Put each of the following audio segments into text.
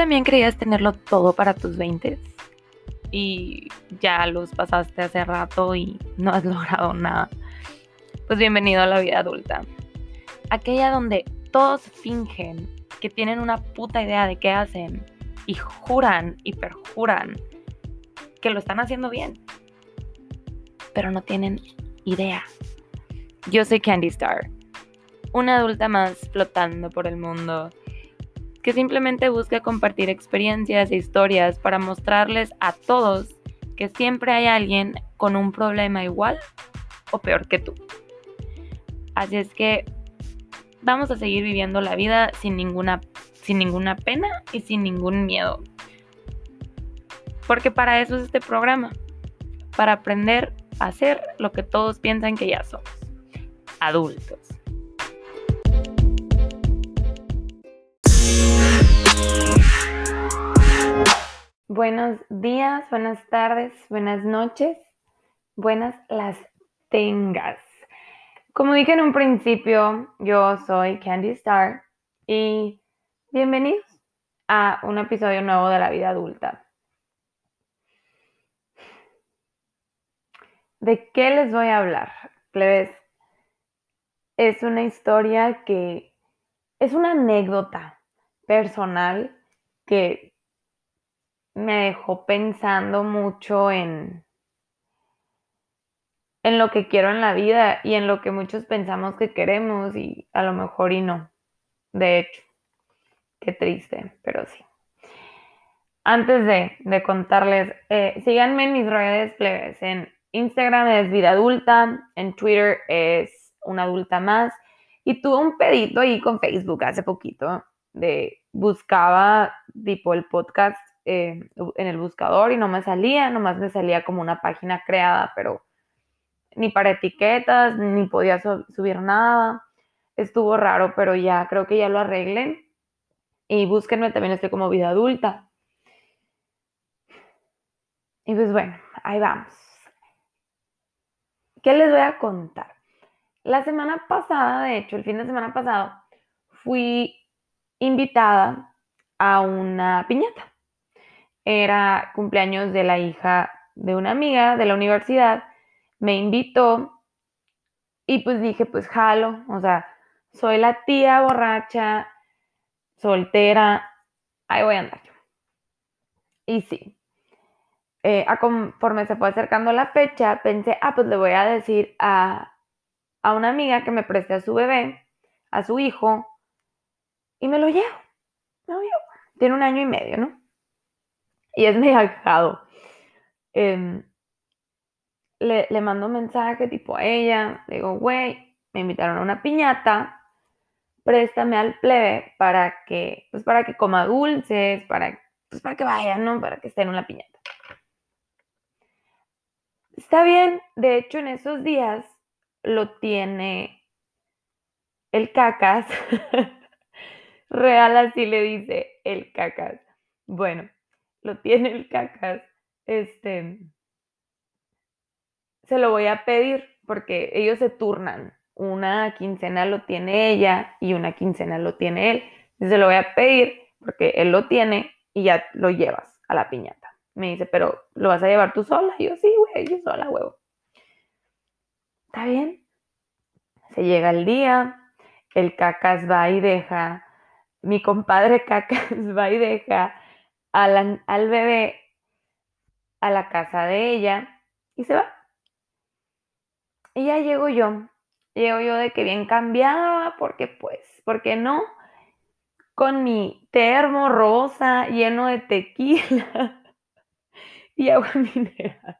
también creías tenerlo todo para tus 20 y ya los pasaste hace rato y no has logrado nada. Pues bienvenido a la vida adulta. Aquella donde todos fingen que tienen una puta idea de qué hacen y juran y perjuran que lo están haciendo bien, pero no tienen idea. Yo soy Candy Star, una adulta más flotando por el mundo que simplemente busca compartir experiencias e historias para mostrarles a todos que siempre hay alguien con un problema igual o peor que tú. Así es que vamos a seguir viviendo la vida sin ninguna, sin ninguna pena y sin ningún miedo. Porque para eso es este programa, para aprender a hacer lo que todos piensan que ya somos, adultos. Buenos días, buenas tardes, buenas noches, buenas las tengas. Como dije en un principio, yo soy Candy Star y bienvenidos a un episodio nuevo de la vida adulta. ¿De qué les voy a hablar? Plebes, es una historia que es una anécdota personal que me dejó pensando mucho en, en lo que quiero en la vida y en lo que muchos pensamos que queremos y a lo mejor y no. De hecho, qué triste, pero sí. Antes de, contarles, eh, síganme en mis redes plebes. En Instagram es vida adulta, en Twitter es una adulta más. Y tuve un pedito ahí con Facebook hace poquito de buscaba tipo el podcast eh, en el buscador y no me salía, nomás me salía como una página creada, pero ni para etiquetas, ni podía subir nada. Estuvo raro, pero ya creo que ya lo arreglen. Y búsquenme, también estoy como vida adulta. Y pues bueno, ahí vamos. ¿Qué les voy a contar? La semana pasada, de hecho, el fin de semana pasado, fui invitada a una piñata era cumpleaños de la hija de una amiga de la universidad, me invitó y pues dije, pues jalo, o sea, soy la tía borracha, soltera, ahí voy a andar yo. Y sí, eh, conforme se fue acercando la fecha, pensé, ah, pues le voy a decir a, a una amiga que me preste a su bebé, a su hijo, y me lo llevo. Me lo llevo. Tiene un año y medio, ¿no? Y es medio alejado. Em, le, le mando un mensaje tipo a ella, le digo, güey, me invitaron a una piñata, préstame al plebe para que, pues para que coma dulces, para, pues para que vaya, ¿no? Para que esté en una piñata. Está bien, de hecho en esos días lo tiene el cacas. Real así le dice el cacas. Bueno, lo tiene el cacas, este, se lo voy a pedir porque ellos se turnan. Una quincena lo tiene ella y una quincena lo tiene él. Se lo voy a pedir porque él lo tiene y ya lo llevas a la piñata. Me dice, pero ¿lo vas a llevar tú sola? Y yo, sí, güey, yo sola, huevo. ¿Está bien? Se llega el día, el cacas va y deja, mi compadre cacas va y deja al, bebé a la casa de ella y se va. Y ya llego yo, llego yo de que bien cambiada, porque pues, porque no? Con mi termo rosa lleno de tequila y agua mineral.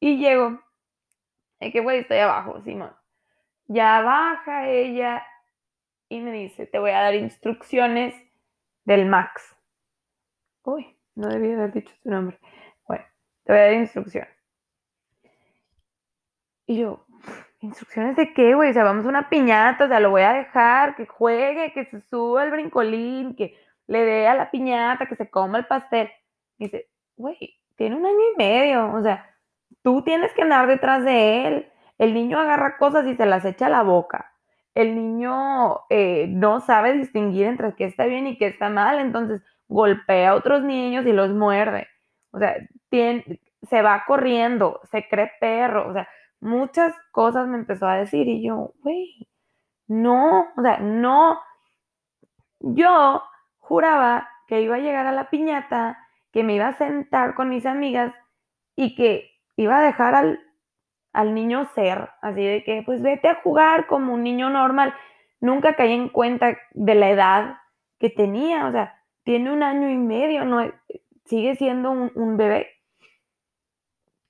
Y llego, es que güey, estoy abajo, Simón. Ya baja ella y me dice, te voy a dar instrucciones del Max. Uy, no debía haber dicho su nombre. Bueno, te voy a dar instrucciones. Y yo, ¿instrucciones de qué, güey? O sea, vamos a una piñata, o sea, lo voy a dejar, que juegue, que se suba el brincolín, que le dé a la piñata, que se coma el pastel. Y dice, güey, tiene un año y medio, o sea, tú tienes que andar detrás de él. El niño agarra cosas y se las echa a la boca. el niño eh, no sabe distinguir entre qué está bien y qué está mal, entonces golpea a otros niños y los muerde. O sea, tiene, se va corriendo, se cree perro, o sea, muchas cosas me empezó a decir y yo, güey, no, o sea, no. Yo juraba que iba a llegar a la piñata, que me iba a sentar con mis amigas y que iba a dejar al, al niño ser, así de que pues vete a jugar como un niño normal. Nunca caí en cuenta de la edad que tenía, o sea, tiene un año y medio, no, sigue siendo un, bebé.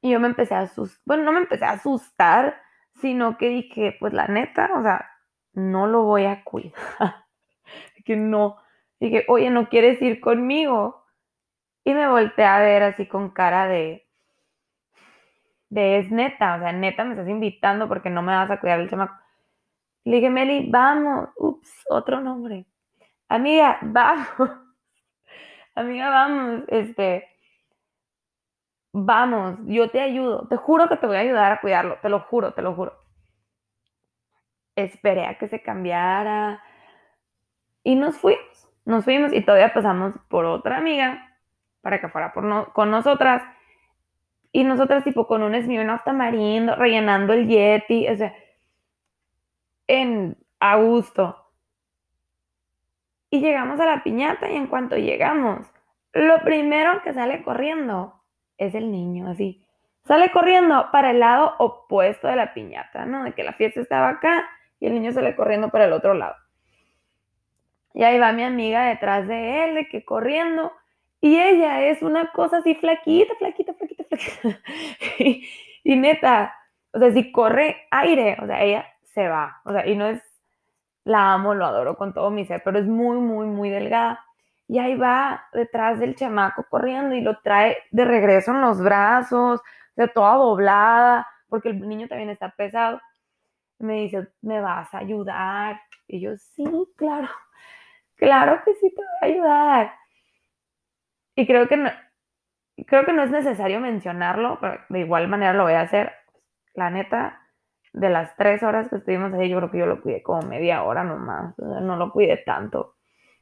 Y yo me empecé a asustar, bueno, no me empecé a asustar, sino que dije, pues la neta, o sea, no lo voy a cuidar. que no, dije, oye, ¿no quieres ir conmigo? Y me volteé a ver así con cara de, de es neta, o sea, neta me estás invitando porque no me vas a cuidar el chamaco. Le dije, Meli, vamos, ups, otro nombre. Amiga, vamos. Amiga, vamos, este, vamos, yo te ayudo. Te juro que te voy a ayudar a cuidarlo, te lo juro, te lo juro. Esperé a que se cambiara y nos fuimos, nos fuimos y todavía pasamos por otra amiga para que fuera por con nosotras y nosotras tipo con un Smirnoff tamarindo, rellenando el Yeti, o sea, en a gusto. Y llegamos a la piñata y en cuanto llegamos, lo primero que sale corriendo es el niño, así. Sale corriendo para el lado opuesto de la piñata, ¿no? De que la fiesta estaba acá y el niño sale corriendo para el otro lado. Y ahí va mi amiga detrás de él, de que corriendo. Y ella es una cosa así flaquita, flaquita, flaquita, flaquita. y, neta, o sea, si corre aire, o sea, ella se va. O sea, y no es, la amo, lo adoro con todo mi ser, pero es muy, muy, muy delgada. Y ahí va detrás del chamaco corriendo y lo trae de regreso en los brazos, sea, toda doblada, porque el niño también está pesado. Me dice, ¿me vas a ayudar? Y yo, sí, claro, claro que sí te voy a ayudar. Y creo que no, creo que no es necesario mencionarlo, pero de igual manera lo voy a hacer. La neta, de las tres horas que estuvimos ahí, yo creo que yo lo cuidé como media hora nomás. no lo cuidé tanto.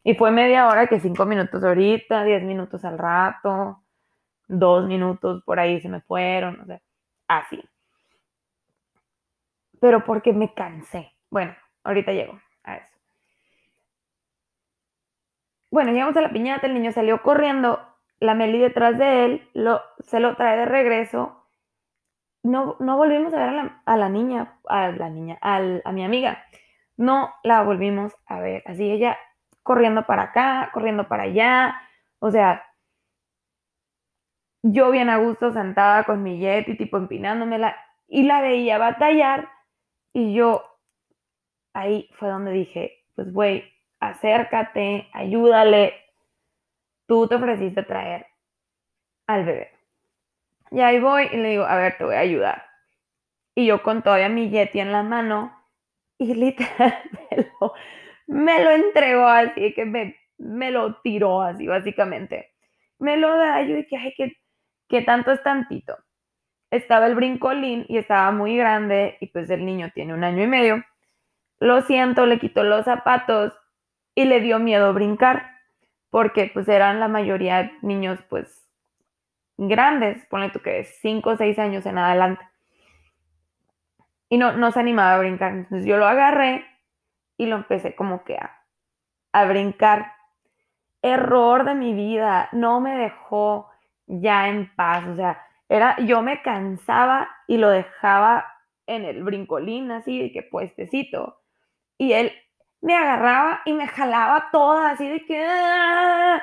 Y fue media hora que cinco minutos ahorita, diez minutos al rato, dos minutos por ahí se me fueron, o sea, así. Pero porque me cansé. Bueno, ahorita llego a eso. Bueno, llegamos a la piñata, el niño salió corriendo, la Meli detrás de él, lo, se lo trae de regreso. No, no volvimos a ver a la, a niña, a la niña, a mi amiga. No la volvimos a ver. Así ella corriendo para acá, corriendo para allá. O sea, yo bien a gusto sentada con mi jet y tipo empinándomela y la veía batallar y yo ahí fue donde dije, pues güey, acércate, ayúdale. Tú te ofreciste traer al bebé. Y ahí voy y le digo, a ver, te voy a ayudar. Y yo con todavía mi Yeti en la mano y literal me lo, entregó así, que me, me lo tiró así, básicamente. Me lo da, yo dije, ay, ¿qué, qué tanto es tantito? Estaba el brincolín y estaba muy grande y pues el niño tiene un año y medio. Lo siento, le quitó los zapatos y le dio miedo brincar, porque pues eran la mayoría niños pues grandes, ponle tú que 5 o 6 años en adelante. Y no, no se animaba a brincar. Entonces yo lo agarré y lo empecé como que a, a brincar. Error de mi vida, no me dejó ya en paz, o sea, era, yo me cansaba y lo dejaba en el brincolín así de que puestecito y él me agarraba y me jalaba toda, así de que ¡ah!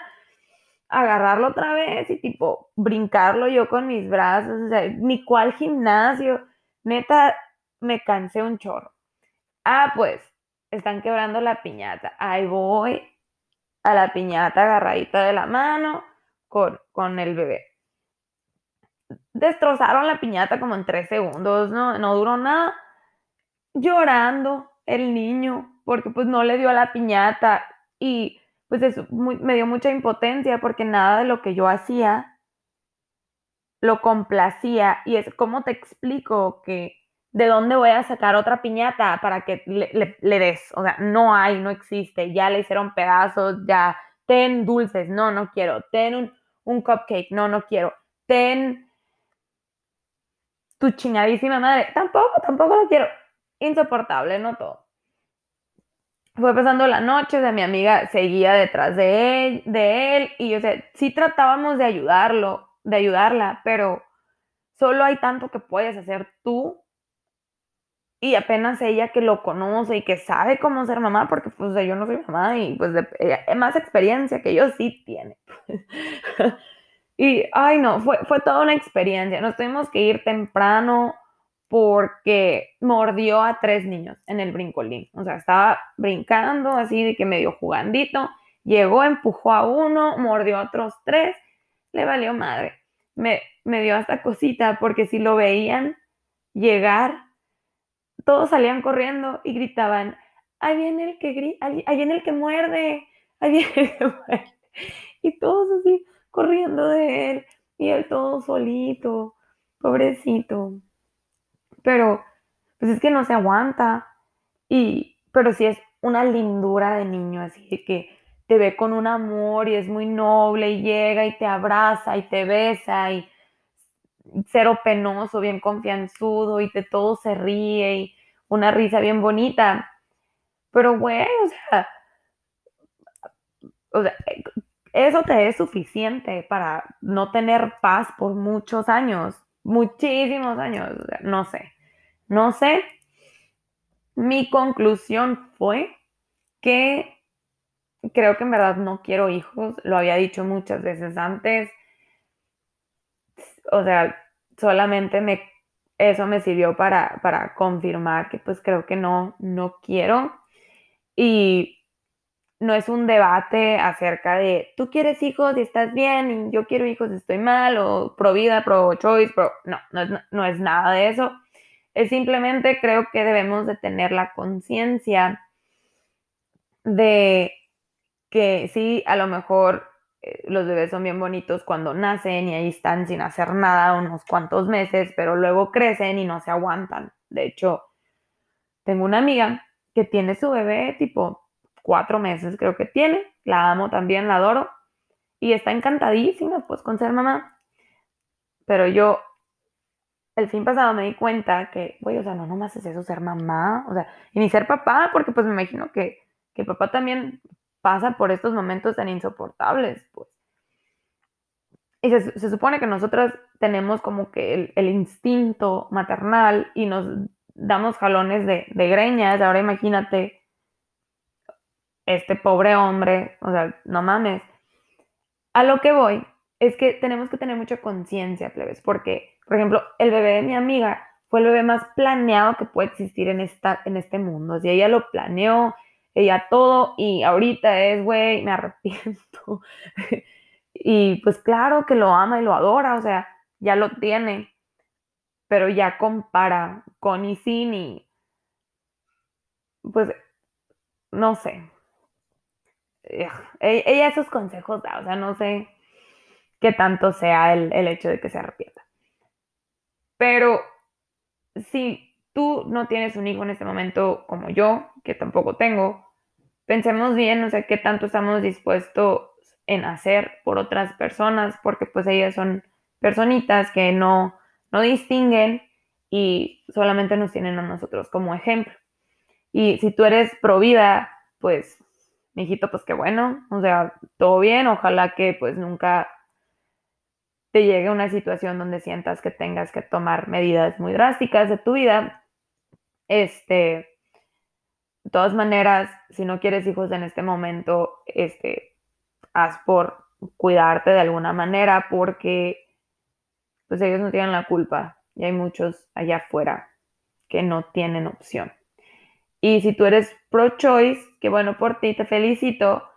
Agarrarlo otra vez y tipo brincarlo yo con mis brazos, o sea, ni cual gimnasio, neta, me cansé un chorro. Ah, pues, están quebrando la piñata. Ahí voy a la piñata agarradita de la mano con, con el bebé. Destrozaron la piñata como en tres segundos, no, no duró nada. Llorando el niño, porque pues no le dio a la piñata y pues eso me dio mucha impotencia porque nada de lo que yo hacía lo complacía y es como te explico que ¿de dónde voy a sacar otra piñata para que le, le, des? O sea, no hay, no existe, ya le hicieron pedazos, ya, ten dulces, no, no quiero, ten un, un cupcake, no, no quiero, ten tu chingadísima madre, tampoco, tampoco lo quiero, insoportable, no todo. Fue pasando la noche, o sea, mi amiga seguía detrás de él, de él y, o sea, sí tratábamos de ayudarlo, de ayudarla, pero solo hay tanto que puedes hacer tú y apenas ella que lo conoce y que sabe cómo ser mamá, porque pues yo no soy mamá y pues de, más experiencia que yo sí tiene. y, ay no, fue, fue toda una experiencia. Nos tuvimos que ir temprano porque mordió a tres niños en el brincolín. O sea, estaba brincando así de que medio jugandito. Llegó, empujó a uno, mordió a otros tres, le valió madre. Me, me dio hasta cosita porque si lo veían llegar todos salían corriendo y gritaban, ahí viene el que ahí viene el que muerde, ahí viene el que muerde. Y todos así corriendo de él y él todo solito, pobrecito. Pero pues es que no se aguanta y pero sí es una lindura de niño así que te ve con un amor y es muy noble y llega y te abraza y te besa y cero penoso, bien confianzudo y de todo se ríe y una risa bien bonita. Pero, güey, o sea, o sea, eso te es suficiente para no tener paz por muchos años, muchísimos años, no sé, no sé. Mi conclusión fue que creo que en verdad no quiero hijos, lo había dicho muchas veces antes, o sea, solamente me, eso me sirvió para, para confirmar que pues creo que no, no quiero. Y no es un debate acerca de tú quieres hijos y estás bien y yo quiero hijos y estoy mal o pro vida, pro choice, pro... No, no no es nada de eso. Es simplemente creo que debemos de tener la conciencia de que sí, a lo mejor eh, los bebés son bien bonitos cuando nacen y ahí están sin hacer nada unos cuantos meses, pero luego crecen y no se aguantan. De hecho, tengo una amiga que tiene su bebé tipo cuatro meses, creo que tiene. La amo también, la adoro. Y está encantadísima pues con ser mamá. Pero yo el fin pasado me di cuenta que, güey, o sea, no nomás es eso ser mamá, o sea, y ni ser papá, porque pues me imagino que, que papá también pasa por estos momentos tan insoportables, pues. Y se, supone que nosotras tenemos como que el, instinto maternal y nos damos jalones de, de, greñas. Ahora imagínate este pobre hombre, o sea, no mames. A lo que voy es que tenemos que tener mucha conciencia, plebes, porque, por ejemplo, el bebé de mi amiga fue el bebé más planeado que puede existir en, esta, en este mundo. Si ella lo planeó, ella todo y ahorita es, güey, me arrepiento. y pues claro que lo ama y lo adora, o sea, ya lo tiene, pero ya compara con Isin y pues no sé. E-, ella esos consejos da, o sea, no sé qué tanto sea el, el hecho de que se arrepienta. Pero si tú no tienes un hijo en este momento como yo, que tampoco tengo, pensemos bien, o sea, qué tanto estamos dispuestos en hacer por otras personas, porque pues ellas son personitas que no, no distinguen y solamente nos tienen a nosotros como ejemplo. Y si tú eres pro vida, pues, hijito, pues qué bueno, o sea, todo bien, ojalá que pues nunca te llegue una situación donde sientas que tengas que tomar medidas muy drásticas de tu vida, este, de todas maneras, si no quieres hijos en este momento, este, haz por cuidarte de alguna manera porque pues ellos no tienen la culpa y hay muchos allá afuera que no tienen opción. Y si tú eres pro-choice, que bueno por ti, te felicito,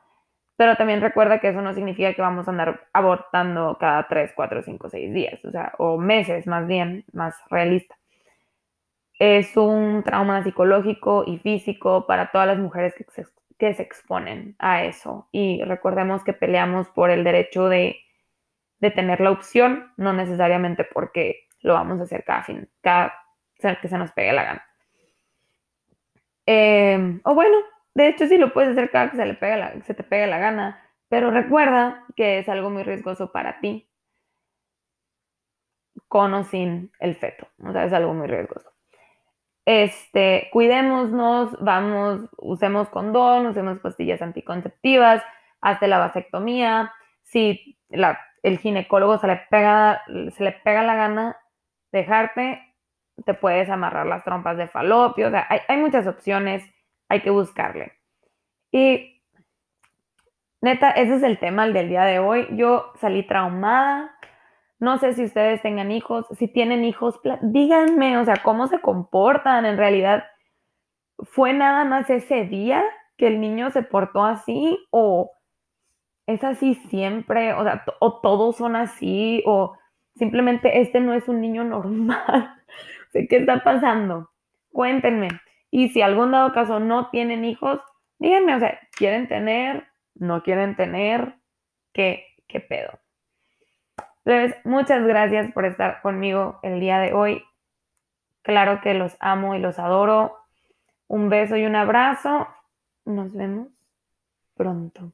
pero también recuerda que eso no significa que vamos a andar abortando cada 3, 4, 5, 6 días, o sea, o meses más bien, más realista es un trauma psicológico y físico para todas las mujeres que se, que se exponen a eso. Y recordemos que peleamos por el derecho de, de, tener la opción, no necesariamente porque lo vamos a hacer cada, fin, cada que se nos pegue la gana. Em, o bueno, de hecho sí lo puedes hacer cada que se, le pegue la, se te pegue la gana, pero recuerda que es algo muy riesgoso para ti, con o sin el feto. O sea, es algo muy riesgoso. Este, cuidémonos, vamos, usemos condón, usemos pastillas anticonceptivas, hasta la vasectomía. Si el ginecólogo se le, pega, se le pega la gana dejarte, te puedes amarrar las trompas de falopio, o sea, hay, muchas opciones, hay que buscarle. Y neta, ese es el tema del día de hoy. Yo salí traumada. No sé si ustedes tengan hijos, si tienen hijos, díganme, o sea, cómo se comportan. En realidad, ¿fue nada más ese día que el niño se portó así o es así siempre? O sea, o todos son así o simplemente este no es un niño normal. ¿Qué está pasando? Cuéntenme. Y si algún dado caso no tienen hijos, díganme, o sea, ¿quieren tener? ¿No quieren tener? ¿Qué, qué pedo? Entonces, muchas gracias por estar conmigo el día de hoy. Claro que los amo y los adoro. Un beso y un abrazo. Nos vemos pronto.